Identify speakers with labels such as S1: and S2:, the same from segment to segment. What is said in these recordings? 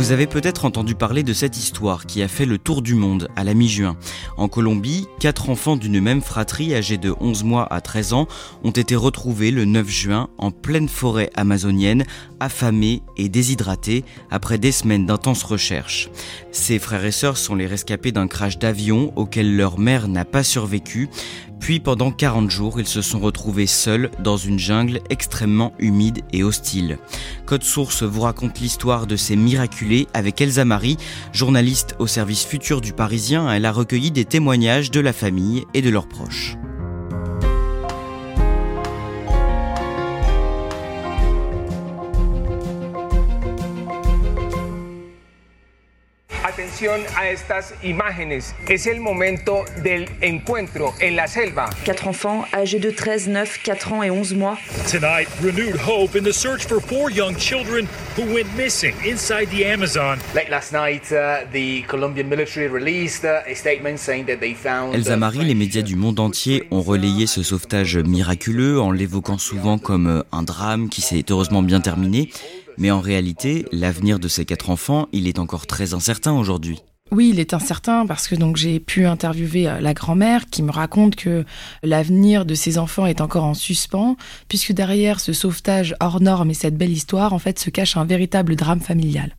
S1: Vous avez peut-être entendu parler de cette histoire qui a fait le tour du monde à la mi-juin. En Colombie, quatre enfants d'une même fratrie âgés de 11 mois à 13 ans ont été retrouvés le 9 juin en pleine forêt amazonienne, affamés et déshydratés après des semaines d'intenses recherches. Ces frères et sœurs sont les rescapés d'un crash d'avion auquel leur mère n'a pas survécu. Puis pendant 40 jours, ils se sont retrouvés seuls dans une jungle extrêmement humide et hostile. Code Source vous raconte l'histoire de ces miraculés avec Elsa Marie, journaliste au service futur du Parisien. Elle a recueilli des témoignages de la famille et de leurs proches.
S2: Atención a estas imágenes. Es el momento del encuentro en la selva.
S3: Quatre enfants âgés de 13, 9, 4 ans et 11 mois.
S4: Tonight, renewed hope in the search for four young children who went missing inside the Amazon.
S5: Late last night, uh, the Colombian military released uh, a statement saying that they found.
S1: Elsa Marie, les médias du monde entier ont relayé ce sauvetage miraculeux en l'évoquant souvent comme euh, un drame qui s'est heureusement bien terminé. Mais en réalité, l'avenir de ces quatre enfants, il est encore très incertain aujourd'hui.
S6: Oui, il est incertain parce que donc j'ai pu interviewer euh, la grand-mère qui me raconte que l'avenir de ses enfants est encore en suspens puisque derrière ce sauvetage hors norme et cette belle histoire, en fait, se cache un véritable drame familial.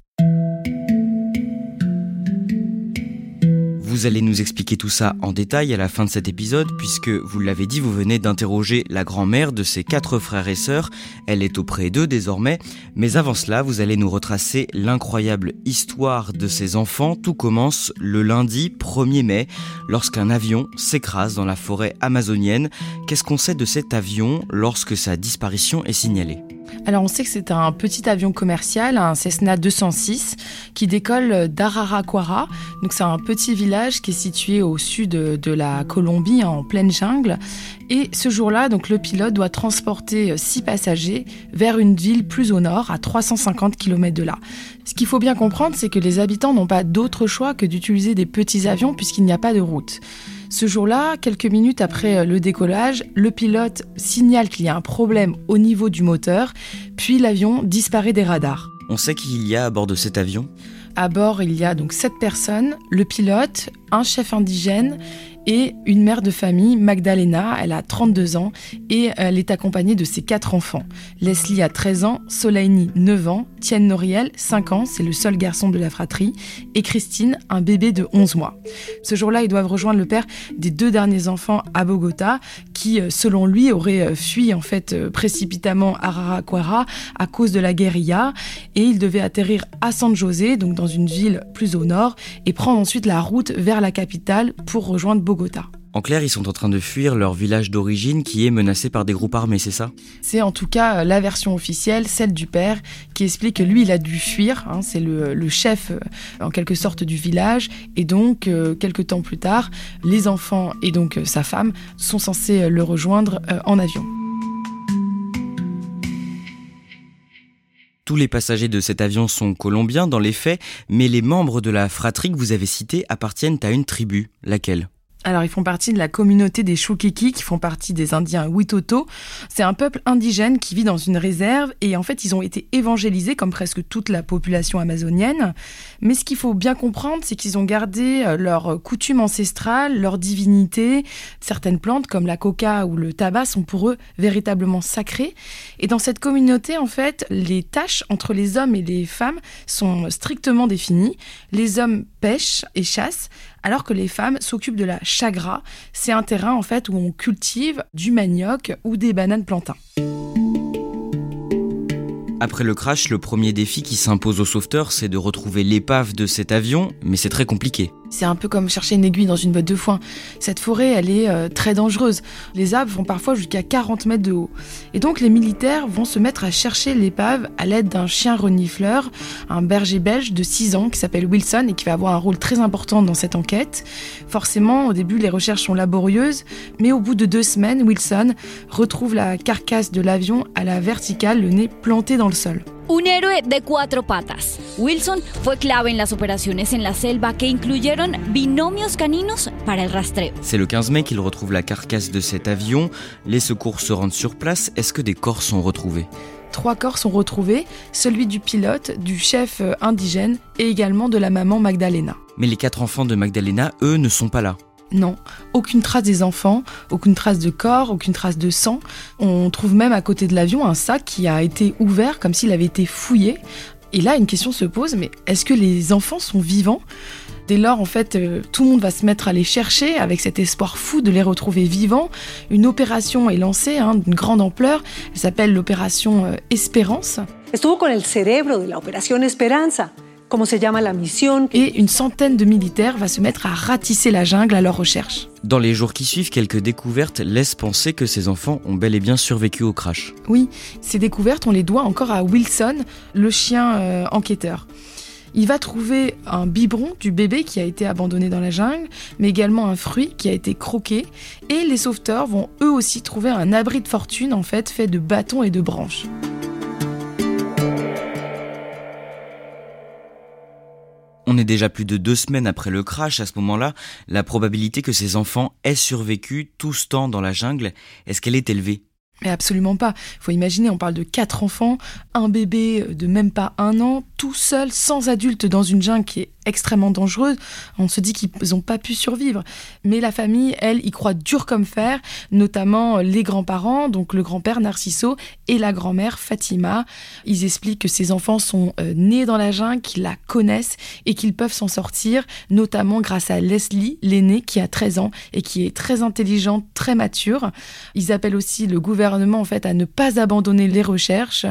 S1: Vous allez nous expliquer tout ça en détail à la fin de cet épisode, puisque, vous l'avez dit, vous venez d'interroger la grand-mère de ses quatre frères et sœurs. Elle est auprès d'eux désormais. Mais avant cela, vous allez nous retracer l'incroyable histoire de ces enfants. Tout commence le lundi 1er mai, lorsqu'un avion s'écrase dans la forêt amazonienne. Qu'est-ce qu'on sait de cet avion lorsque sa disparition est signalée?
S6: Alors on sait que c'est un petit avion commercial, un Cessna 206, qui décolle d'Araraquara. Donc c'est un petit village qui est situé au sud de la Colombie, en pleine jungle. Et ce jour-là, donc le pilote doit transporter six passagers vers une ville plus au nord, à 350 km de là. Ce qu'il faut bien comprendre, c'est que les habitants n'ont pas d'autre choix que d'utiliser des petits avions puisqu'il n'y a pas de route. Ce jour-là, quelques minutes après le décollage, le pilote signale qu'il y a un problème au niveau du moteur, puis l'avion disparaît des radars.
S1: On sait qu'il y a à bord de cet avion?
S6: À bord, il y a donc sept personnes, le pilote, un chef indigène et une mère de famille, Magdalena, elle a 32 ans et elle est accompagnée de ses quatre enfants. Leslie a 13 ans, Soleini 9 ans, Tienne Noriel 5 ans, c'est le seul garçon de la fratrie, et Christine, un bébé de 11 mois. Ce jour-là, ils doivent rejoindre le père des deux derniers enfants à Bogota, qui, selon lui, aurait fui en fait précipitamment à Araraquara à cause de la guérilla, et ils devaient atterrir à San José, donc dans une ville plus au nord, et prendre ensuite la route vers la capitale pour rejoindre Bogota.
S1: En clair, ils sont en train de fuir leur village d'origine qui est menacé par des groupes armés, c'est ça?
S6: C'est en tout cas la version officielle, celle du père, qui explique que lui, il a dû fuir. Hein, c'est le, le, chef, en quelque sorte, du village. Et donc, euh, quelques temps plus tard, les enfants et donc euh, sa femme sont censés le rejoindre euh, en avion.
S1: Tous les passagers de cet avion sont colombiens dans les faits, mais les membres de la fratrie que vous avez citée appartiennent à une tribu. Laquelle?
S6: Alors, ils font partie de la communauté des Chukiki, qui font partie des Indiens Witoto. C'est un peuple indigène qui vit dans une réserve et en fait, ils ont été évangélisés comme presque toute la population amazonienne. Mais ce qu'il faut bien comprendre, c'est qu'ils ont gardé euh, leurs coutumes ancestrales, leur divinité. Certaines plantes, comme la coca ou le tabac, sont pour eux véritablement sacrées. Et dans cette communauté, en fait, les tâches entre les hommes et les femmes sont strictement définies. Les hommes pêchent et chassent, alors que les femmes s'occupent de la chagra. C'est un terrain en fait où on cultive du manioc ou des bananes plantains.
S1: Après le crash, le premier défi qui s'impose aux sauveteurs, c'est de retrouver l'épave de cet avion, mais c'est très compliqué.
S6: C'est un peu comme chercher une aiguille dans une botte de foin. Cette forêt, elle est euh, très dangereuse. Les arbres vont parfois jusqu'à 40 mètres de haut. Et donc les militaires vont se mettre à chercher l'épave à l'aide d'un chien renifleur, un berger belge de 6 ans qui s'appelle Wilson et qui va avoir un rôle très important dans cette enquête. Forcément, au début, les recherches sont laborieuses, mais au bout de deux semaines, Wilson retrouve la carcasse de l'avion à la verticale, le nez planté dans le sol.
S7: Un héroe de cuatro patas. Wilson fue clave en las operaciones en la selva que incluyeron binomios caninos para el rastreo.
S1: C'est le 15 mai qu'il retrouve la carcasse de cet avion. Les secours se rendent sur place. Est-ce que des corps sont retrouvés?
S6: Trois corps sont retrouvés, celui du pilote, du chef euh, indigène et également de la maman Magdalena.
S1: Mais les quatre enfants de Magdalena, eux, ne sont pas là.
S6: Non, aucune trace des enfants, aucune trace de corps, aucune trace de sang. On trouve même à côté de l'avion un sac qui a été ouvert comme s'il avait été fouillé. Et là, une question se pose, mais est-ce que les enfants sont vivants? Dès lors, en fait, euh, tout le monde va se mettre à les chercher avec cet espoir fou de les retrouver vivants. Une opération est lancée hein, d'une grande ampleur. Elle s'appelle l'opération euh, Espérance.
S8: Estuvo con el cerebro de. Como se llama la mission.
S6: Et une centaine de militaires va se mettre à ratisser la jungle à leur recherche.
S1: Dans les jours qui suivent, quelques découvertes laissent penser que ces enfants ont bel et bien survécu au crash.
S6: Oui, ces découvertes, on les doit encore à Wilson, le chien euh, enquêteur. Il va trouver un biberon du bébé qui a été abandonné dans la jungle, mais également un fruit qui a été croqué. Et les sauveteurs vont eux aussi trouver un abri de fortune en fait fait de bâtons et de branches.
S1: Déjà plus de deux semaines après le crash. À ce moment-là, la probabilité que ces enfants aient survécu tout ce temps dans la jungle, est-ce qu'elle est élevée?
S6: Mais absolument pas. Il faut imaginer, on parle de quatre enfants, un bébé de même pas un an, tout seul, sans adulte, dans une jungle qui est extrêmement dangereuse. On se dit qu'ils n'ont pas pu survivre. Mais la famille, elle, y croit dur comme fer, notamment les grands-parents, donc le grand-père Narciso et la grand-mère Fatima. Ils expliquent que ces enfants sont euh, nés dans la jungle, qu'ils la connaissent et qu'ils peuvent s'en sortir, notamment grâce à Leslie, l'aînée, qui a 13 ans et qui est très intelligente, très mature. Ils appellent aussi le gouvernement, en fait, à ne pas abandonner les recherches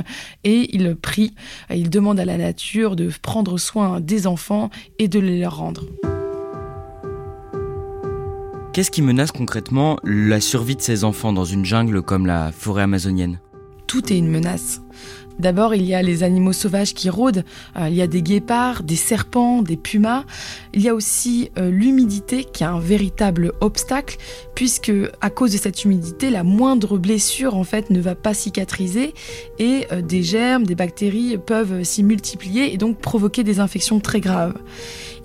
S6: et ils prient, ils demandent à la nature de prendre soin des enfants et de les leur rendre.
S1: Qu'est-ce qui menace concrètement la survie de ces enfants dans une jungle comme la forêt amazonienne?
S6: Tout est une menace. D'abord, il y a les animaux sauvages qui rôdent. Euh, il y a des guépards, des serpents, des pumas. Il y a aussi euh, l'humidité qui est un véritable obstacle puisque à cause de cette humidité, la moindre blessure en ne va pas cicatriser et euh, des germes, des bactéries peuvent s'y multiplier et donc provoquer des infections très graves.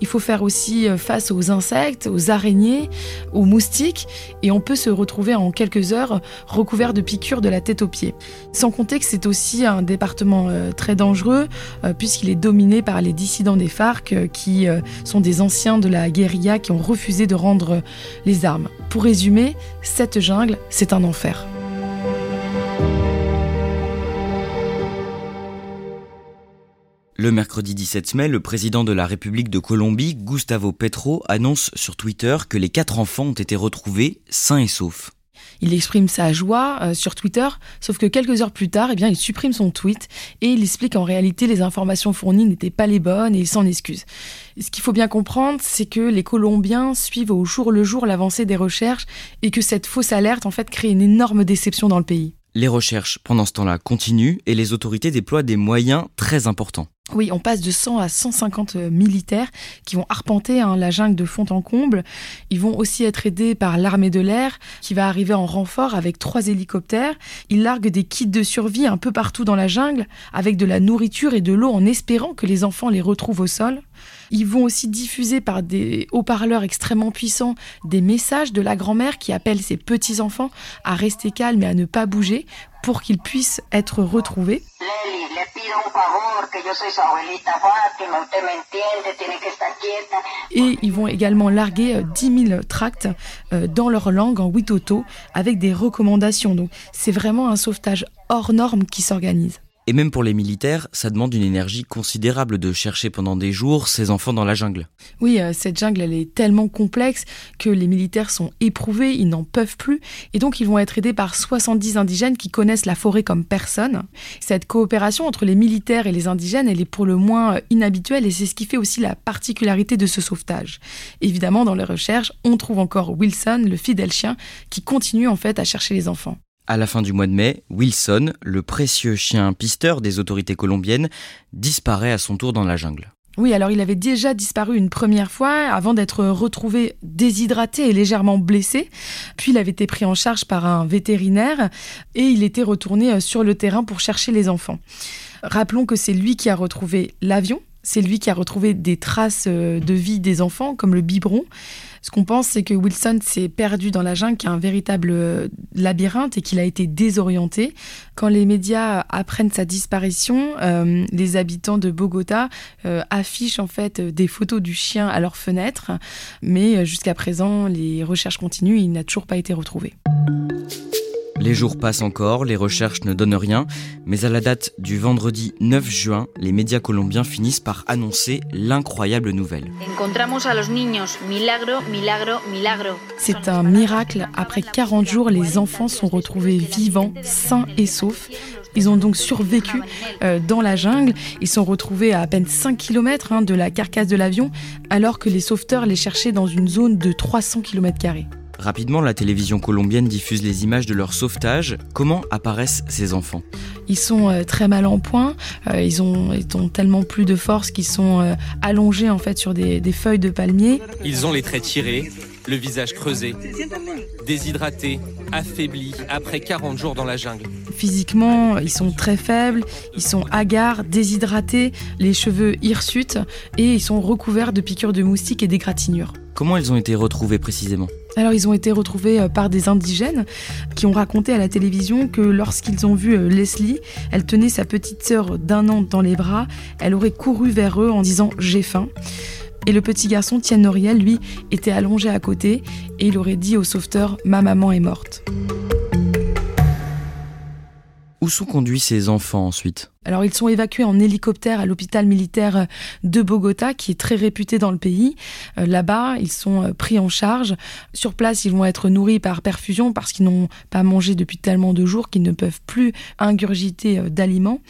S6: Il faut faire aussi face aux insectes, aux araignées, aux moustiques et on peut se retrouver en quelques heures recouvert de piqûres de la tête aux pieds. Sans compter que c'est aussi un département euh, très dangereux euh, puisqu'il est dominé par les dissidents des FARC euh, qui sont des anciens de la guérilla qui ont refusé de rendre les armes. Cette jungle, c'est un enfer.
S1: Le mercredi 17 mai, le président de la République de Colombie, Gustavo Petro, annonce sur Twitter que les quatre enfants ont été retrouvés sains et saufs.
S6: Il exprime sa joie euh, sur Twitter, sauf que quelques heures plus tard, eh bien, il supprime son tweet et il explique qu'en réalité, les informations fournies n'étaient pas les bonnes et il s'en excuse. Ce qu'il faut bien comprendre, c'est que les Colombiens suivent au jour le jour l'avancée des recherches et que cette fausse alerte, en fait, crée une énorme déception dans le pays.
S1: Les recherches, pendant ce temps-là, continuent et les autorités déploient des moyens très importants.
S6: Oui, on passe de 100 à 150 euh, militaires qui vont arpenter hein, la jungle de fond en comble. Ils vont aussi être aidés par l'armée de l'air qui va arriver en renfort avec trois hélicoptères. Ils larguent des kits de survie un peu partout dans la jungle avec de la nourriture et de l'eau en espérant que les enfants les retrouvent au sol. Ils vont aussi diffuser par des haut-parleurs extrêmement puissants des messages de la grand-mère qui appelle ses petits-enfants à rester calmes et à ne pas bouger pour qu'ils puissent être retrouvés. Et ils vont également larguer 10 euh, 000 tracts euh, dans leur langue en Witoto avec des recommandations. Donc c'est vraiment un sauvetage hors norme qui s'organise.
S1: Et même pour les militaires, ça demande une énergie considérable de chercher pendant des jours ces enfants dans la jungle.
S6: Oui, euh, cette jungle, elle est tellement complexe que les militaires sont éprouvés, ils n'en peuvent plus, et donc ils vont être aidés par 70 indigènes qui connaissent la forêt comme personne. Cette coopération entre les militaires et les indigènes, elle est pour le moins euh, inhabituelle, et c'est ce qui fait aussi la particularité de ce sauvetage. Évidemment, dans les recherches, on trouve encore Wilson, le fidèle chien, qui continue en fait à chercher les enfants.
S1: À la fin du mois de mai, Wilson, le précieux chien pisteur des autorités colombiennes, disparaît à son tour dans la jungle.
S6: Oui, alors il avait déjà disparu une première fois avant d'être retrouvé déshydraté et légèrement blessé. Puis il avait été pris en charge par un vétérinaire et il était retourné sur le terrain pour chercher les enfants. Rappelons que c'est lui qui a retrouvé l'avion, c'est lui qui a retrouvé des traces euh, de vie des enfants, comme le biberon. Ce qu'on pense, c'est que Wilson s'est perdu dans la jungle, qui est un véritable euh, labyrinthe, et qu'il a été désorienté. Quand les médias apprennent sa disparition, euh, les habitants de Bogota affichent en fait des photos du chien à leurs fenêtres, mais jusqu'à présent, les recherches continuent et il n'a toujours pas été retrouvé.
S1: Les jours passent encore, les recherches ne donnent rien, mais à la date du vendredi 9 juin, les médias colombiens finissent par annoncer l'incroyable nouvelle.
S6: C'est un miracle. Après 40 jours, les enfants sont retrouvés vivants, sains et saufs. Ils ont donc survécu euh, dans la jungle. Ils sont retrouvés à à peine 5 km hein, de la carcasse de l'avion, alors que les sauveteurs les cherchaient dans une zone de 300 km.
S1: Rapidement, la télévision colombienne diffuse les images de leur sauvetage. Comment apparaissent ces enfants?
S6: Ils sont euh, très mal en point. Euh, ils, ont, ils, ont, tellement plus de force qu'ils sont euh, allongés en fait sur des, des, feuilles de palmier.
S9: Ils ont les traits tirés, le visage creusé, déshydratés, affaiblis après 40 jours dans la jungle.
S6: Physiquement, ils sont très faibles, ils sont hagards, déshydratés, les cheveux hirsutes et ils sont recouverts de piqûres de moustiques et d'égratignures.
S1: Comment ils ont été retrouvés précisément?
S6: Alors ils ont été retrouvés par des indigènes qui ont raconté à la télévision que lorsqu'ils ont vu Leslie, elle tenait sa petite sœur d'un an dans les bras, elle aurait couru vers eux en disant j'ai faim. Et le petit garçon, Tienne Noriel, lui, était allongé à côté et il aurait dit au sauveteur Ma maman est morte.
S1: Où sont conduits ces enfants ensuite
S6: alors ils sont évacués en hélicoptère à l'hôpital militaire de Bogota, qui est très réputé dans le pays. Euh, Là-bas, ils sont euh, pris en charge. Sur place, ils vont être nourris par perfusion parce qu'ils n'ont pas mangé depuis tellement de jours qu'ils ne peuvent plus ingurgiter euh, d'aliments.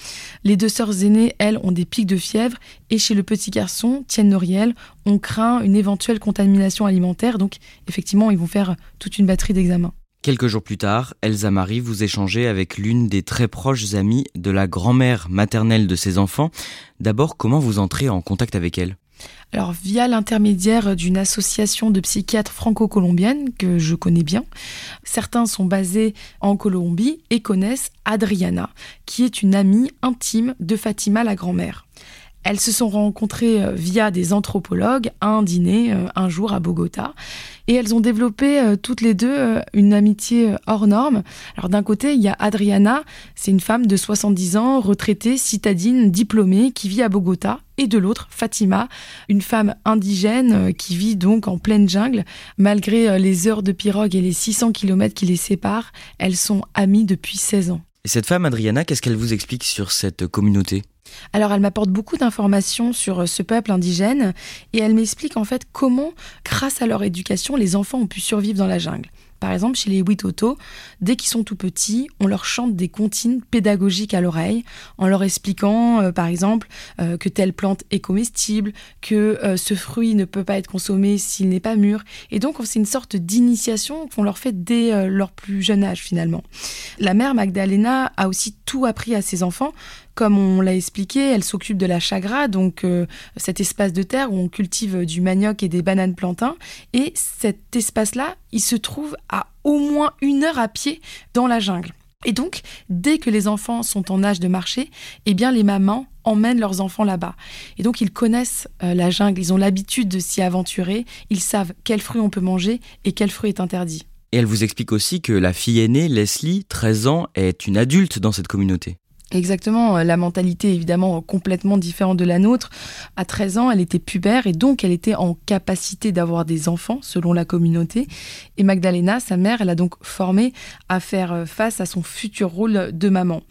S6: Les deux sœurs aînées, elles, ont des pics de fièvre. Et chez le petit garçon, Tienne Noriel, on craint une éventuelle contamination alimentaire. Donc effectivement, ils vont faire toute une batterie d'examens.
S1: Quelques jours plus tard, Elsa Marie vous échangez avec l'une des très proches amies de la grand-mère maternelle de ses enfants. D'abord, comment vous entrez en contact avec elle?
S6: Alors via l'intermédiaire d'une association de psychiatres franco-colombiennes que je connais bien. Certains sont basés en Colombie et connaissent Adriana, qui est une amie intime de Fatima la grand-mère. Elles se sont rencontrées via des anthropologues à un dîner un jour à Bogota. Et elles ont développé euh, toutes les deux euh, une amitié euh, hors norme. Alors d'un côté, il y a Adriana, c'est une femme de 70 ans, retraitée, citadine, diplômée, qui vit à Bogota. Et de l'autre, Fatima, une femme indigène qui vit donc en pleine jungle. Malgré les heures de pirogue et les 600 km qui les séparent, elles sont amies depuis 16 ans.
S1: Et cette femme, Adriana, qu'est-ce qu'elle vous explique sur cette communauté?
S6: Alors elle m'apporte beaucoup d'informations sur ce peuple indigène et elle m'explique en fait comment, grâce à leur éducation, les enfants ont pu survivre dans la jungle. Par exemple, chez les Witoto, dès qu'ils sont tout petits, on leur chante des comptines pédagogiques à l'oreille, en leur expliquant, euh, par exemple, euh, que telle plante est comestible, que euh, ce fruit ne peut pas être consommé s'il n'est pas mûr. Et donc, c'est une sorte d'initiation qu'on leur fait dès leur plus jeune âge, finalement. La mère Magdalena a aussi tout appris à ses enfants, Comme on l'a expliqué, elle s'occupe de la chagra, donc euh, cet espace de terre où on cultive du manioc et des bananes plantains. Et cet espace-là, il se trouve à au moins une heure à pied dans la jungle. Et donc, dès que les enfants sont en âge de marcher, eh bien les mamans emmènent leurs enfants là-bas. Et donc ils connaissent euh, la jungle, ils ont l'habitude de s'y aventurer, ils savent quels fruits on peut manger et quel fruit est interdit.
S1: Et elle vous explique aussi que la fille aînée, Leslie, 13 ans, est une adulte dans cette communauté.
S6: Exactement, euh, la mentalité évidemment complètement différente de la nôtre. À 13 ans, elle était pubère et donc elle était en capacité d'avoir des enfants selon la communauté. Et Magdalena, sa mère, elle a donc formé à faire euh, face à son futur rôle de maman.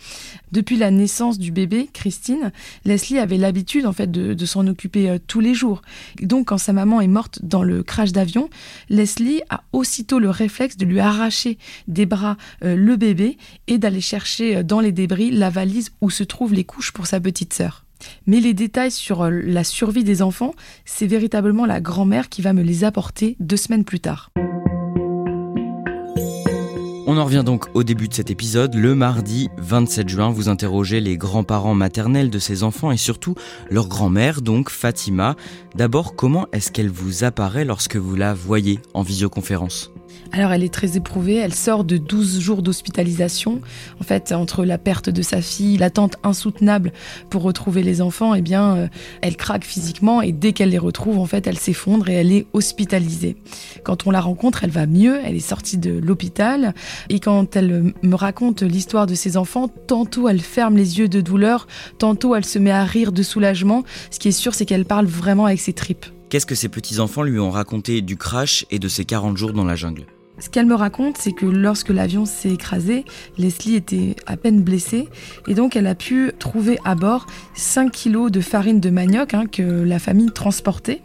S6: Depuis la naissance du bébé, Christine, Leslie avait l'habitude en fait de, s'en occuper euh, tous les jours. donc quand sa maman est morte dans le crash d'avion, Leslie a aussitôt le réflexe de lui arracher des bras le bébé et d'aller chercher dans les débris la valise où se trouvent les couches pour sa petite sœur. Mais les détails sur euh, la survie des enfants, c'est véritablement la grand-mère qui va me les apporter deux semaines plus tard.
S1: On en revient donc au début de cet épisode. Le mardi 27 juin, vous interrogez les grands-parents maternels de ces enfants et surtout leur grand-mère, donc Fatima. D'abord, comment est-ce qu'elle vous apparaît lorsque vous la voyez en visioconférence?
S6: Alors elle est très éprouvée, elle sort de 12 jours d'hospitalisation. En fait, entre la perte de sa fille, l'attente insoutenable pour retrouver les enfants, eh bien, euh, elle craque physiquement et dès qu'elle les retrouve, en fait, elle s'effondre et elle est hospitalisée. Quand on la rencontre, elle va mieux, elle est sortie de l'hôpital et quand elle me raconte l'histoire de ses enfants, tantôt elle ferme les yeux de douleur, tantôt elle se met à rire de soulagement. Ce qui est sûr, c'est qu'elle parle vraiment avec ses tripes.
S1: Qu'est-ce que ses petits-enfants lui ont raconté du crash et de ses 40 jours dans la jungle
S6: ce qu'elle me raconte, c'est que lorsque l'avion s'est écrasé, Leslie était à peine blessée et donc elle a pu trouver à bord 5 kilos de farine de manioc hein, que la famille transportait.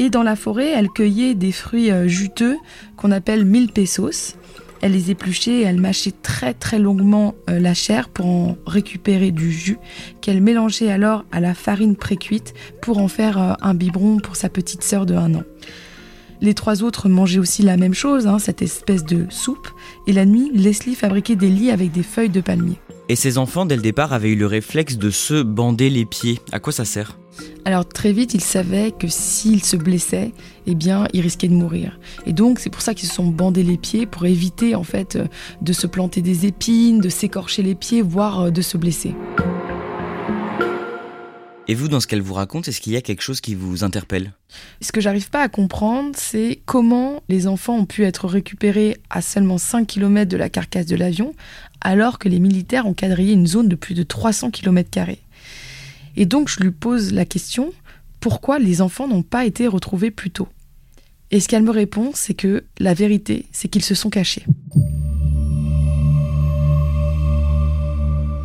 S6: Et dans la forêt, elle cueillait des fruits euh, juteux qu'on appelle mille pesos. Elle les épluchait et elle mâchait très très longuement euh, la chair pour en récupérer du jus qu'elle mélangeait alors à la farine précuite pour en faire euh, un biberon pour sa petite sœur de 1 an. Les trois autres mangeaient aussi la même chose, hein, cette espèce de soupe, et la nuit, Leslie fabriquait des lits avec des feuilles de palmier.
S1: Et ces enfants, dès le départ, avaient eu le réflexe de se bander les pieds. À quoi ça sert?
S6: Alors très vite, ils savaient que s'ils se blessaient, eh bien, ils risquaient de mourir. Et donc, c'est pour ça qu'ils se sont bandés les pieds pour éviter en fait de se planter des épines, de s'écorcher les pieds, voire euh, de se blesser.
S1: Et vous, dans ce qu'elle vous raconte, est-ce qu'il y a quelque chose qui vous interpelle?
S6: Ce que j'arrive pas à comprendre, c'est comment les enfants ont pu être récupérés à seulement 5 km de la carcasse de l'avion, alors que les militaires ont quadrillé une zone de plus de 300 km. Et donc, je lui pose la question pourquoi les enfants n'ont pas été retrouvés plus tôt? Et ce qu'elle me répond, c'est que la vérité, c'est qu'ils se sont cachés.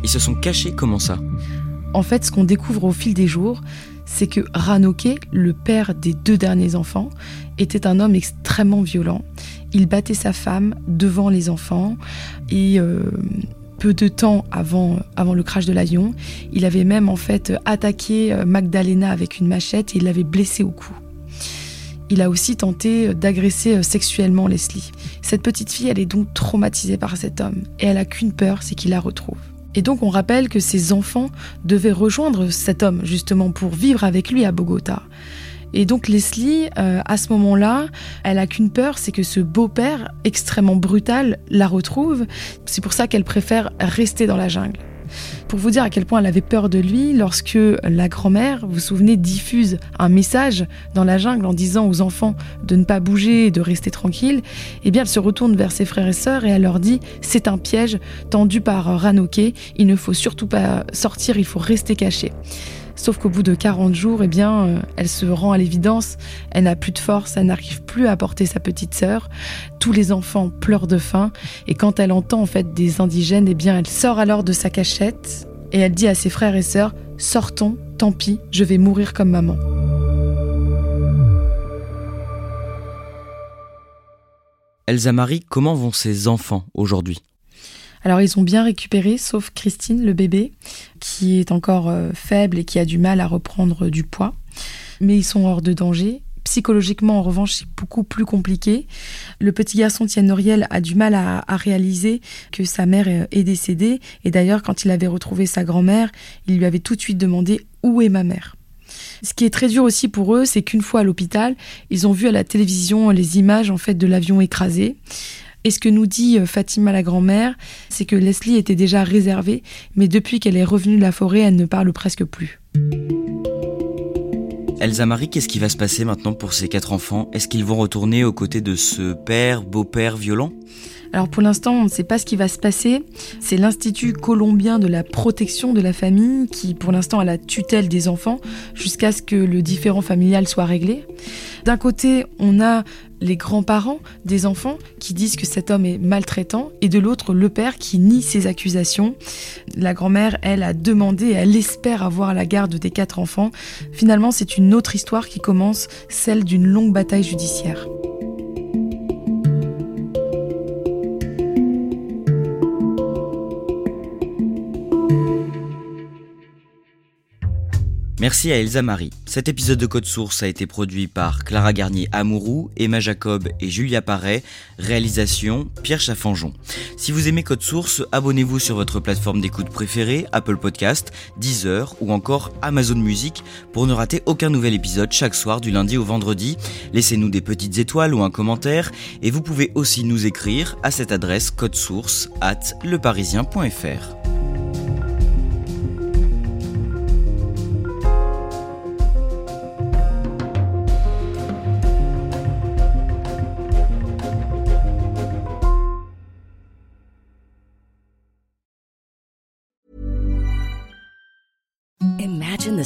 S1: Ils se sont cachés comment ça?
S6: En fait, ce qu'on découvre au fil des jours, c'est que Ranoke, le père des deux derniers enfants, était un homme extrêmement violent. Il battait sa femme devant les enfants et euh, peu de temps avant, avant le crash de l'avion, il avait même en fait attaqué euh, Magdalena avec une machette et il l'avait blessée au cou. Il a aussi tenté d'agresser euh, sexuellement Leslie. Cette petite fille, elle est donc traumatisée par cet homme et elle a qu'une peur, c'est qu'il la retrouve. Et donc on rappelle que ses enfants devaient rejoindre cet homme justement pour vivre avec lui à Bogota. Et donc Leslie, euh, à ce moment-là, elle a qu'une peur, c'est que ce beau-père extrêmement brutal la retrouve. C'est pour ça qu'elle préfère rester dans la jungle. Pour vous dire à quel point elle avait peur de lui, lorsque la grand-mère, vous vous souvenez, diffuse un message dans la jungle en disant aux enfants de ne pas bouger et de rester tranquille, eh bien elle se retourne vers ses frères et sœurs et elle leur dit c'est un piège tendu par Ranoké, il ne faut surtout pas sortir, il faut rester caché. Sauf qu'au bout de 40 jours, eh bien, euh, elle se rend à l'évidence, elle n'a plus de force, elle n'arrive plus à porter sa petite sœur. Tous les enfants pleurent de faim et quand elle entend en fait des indigènes, eh bien, elle sort alors de sa cachette et elle dit à ses frères et sœurs "Sortons, tant pis, je vais mourir comme maman."
S1: Elsa Marie, comment vont ses enfants aujourd'hui?
S6: Alors ils ont bien récupéré, sauf Christine, le bébé, qui est encore euh, faible et qui a du mal à reprendre du poids. Mais ils sont hors de danger. Psychologiquement, en revanche, c'est beaucoup plus compliqué. Le petit garçon Tienne Noriel a du mal à, à, réaliser que sa mère est décédée. Et d'ailleurs, quand il avait retrouvé sa grand-mère, il lui avait tout de suite demandé où est ma mère? Ce qui est très dur aussi pour eux, c'est qu'une fois à l'hôpital, ils ont vu à la télévision les images en fait de l'avion écrasé. Et ce que nous dit euh, Fatima la grand-mère, c'est que Leslie était déjà réservée, mais depuis qu'elle est revenue de la forêt, elle ne parle presque plus.
S1: Elsa Marie, qu'est-ce qui va se passer maintenant pour ces quatre enfants? Est-ce qu'ils vont retourner aux côtés de ce père, beau-père violent?
S6: Alors pour l'instant, on ne sait pas ce qui va se passer. C'est l'Institut colombien de la protection de la famille qui, pour l'instant, a la tutelle des enfants jusqu'à ce que le différent familial soit réglé. D'un côté, on a les grands-parents des enfants qui disent que cet homme est maltraitant et de l'autre, le père qui nie ces accusations. La grand-mère, elle, a demandé, elle espère avoir la garde des quatre enfants. Finalement, c'est une autre histoire qui commence, celle d'une longue bataille judiciaire.
S1: Merci à Elsa Marie. Cet épisode de Code Source a été produit par Clara Garnier Amourou, Emma Jacob et Julia Paré. Réalisation Pierre Chaffanjon. Si vous aimez Code Source, abonnez-vous sur votre plateforme d'écoute préférée, Apple Podcast, Deezer ou encore Amazon Music pour ne rater aucun nouvel épisode chaque soir du lundi au vendredi. Laissez-nous des petites étoiles ou un commentaire et vous pouvez aussi nous écrire à cette adresse codesource at leparisien.fr.